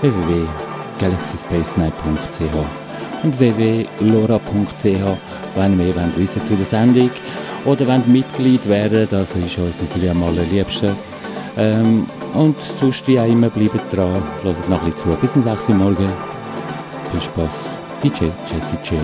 www.galaxyspacenight.ch und www.lora.ch, wenn ihr mehr wissen zu der Sendung oder wenn Mitglied werden, das ist uns natürlich am allerliebsten. Ähm, und sonst wie auch immer, bleibt dran, hört noch ein bisschen zu. Bis um 6 Uhr morgen. Viel Spaß. DJ Jesse J.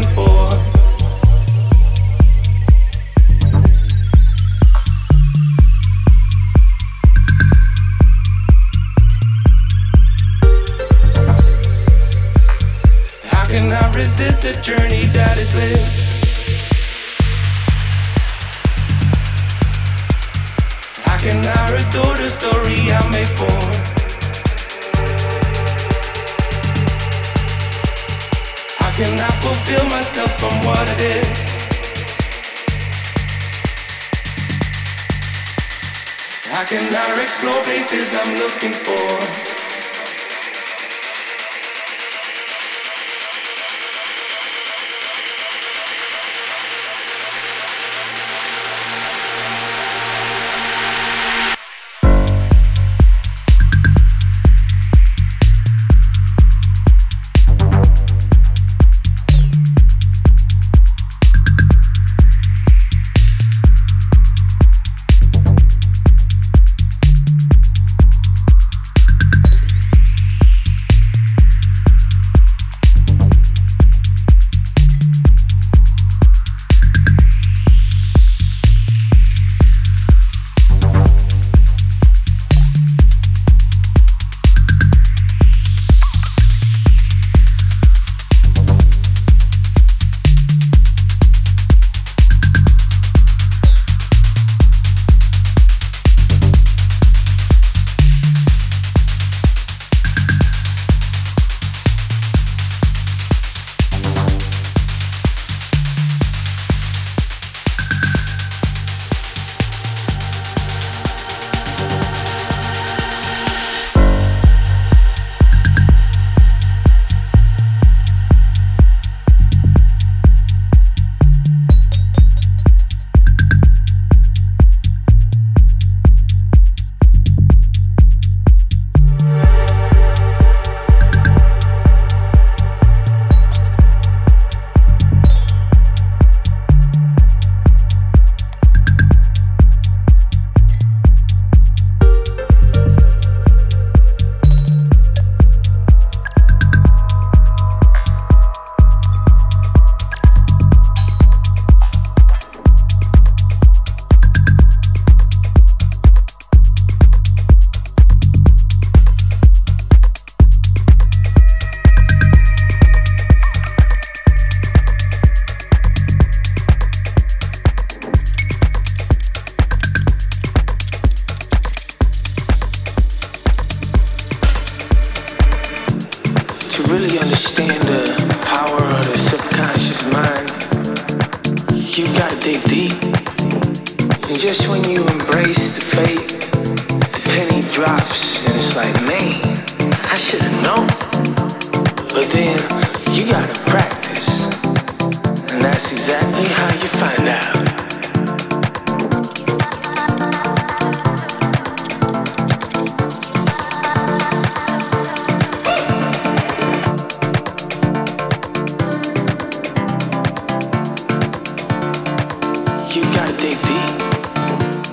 waiting for. myself from what I did. I cannot explore places I'm looking for.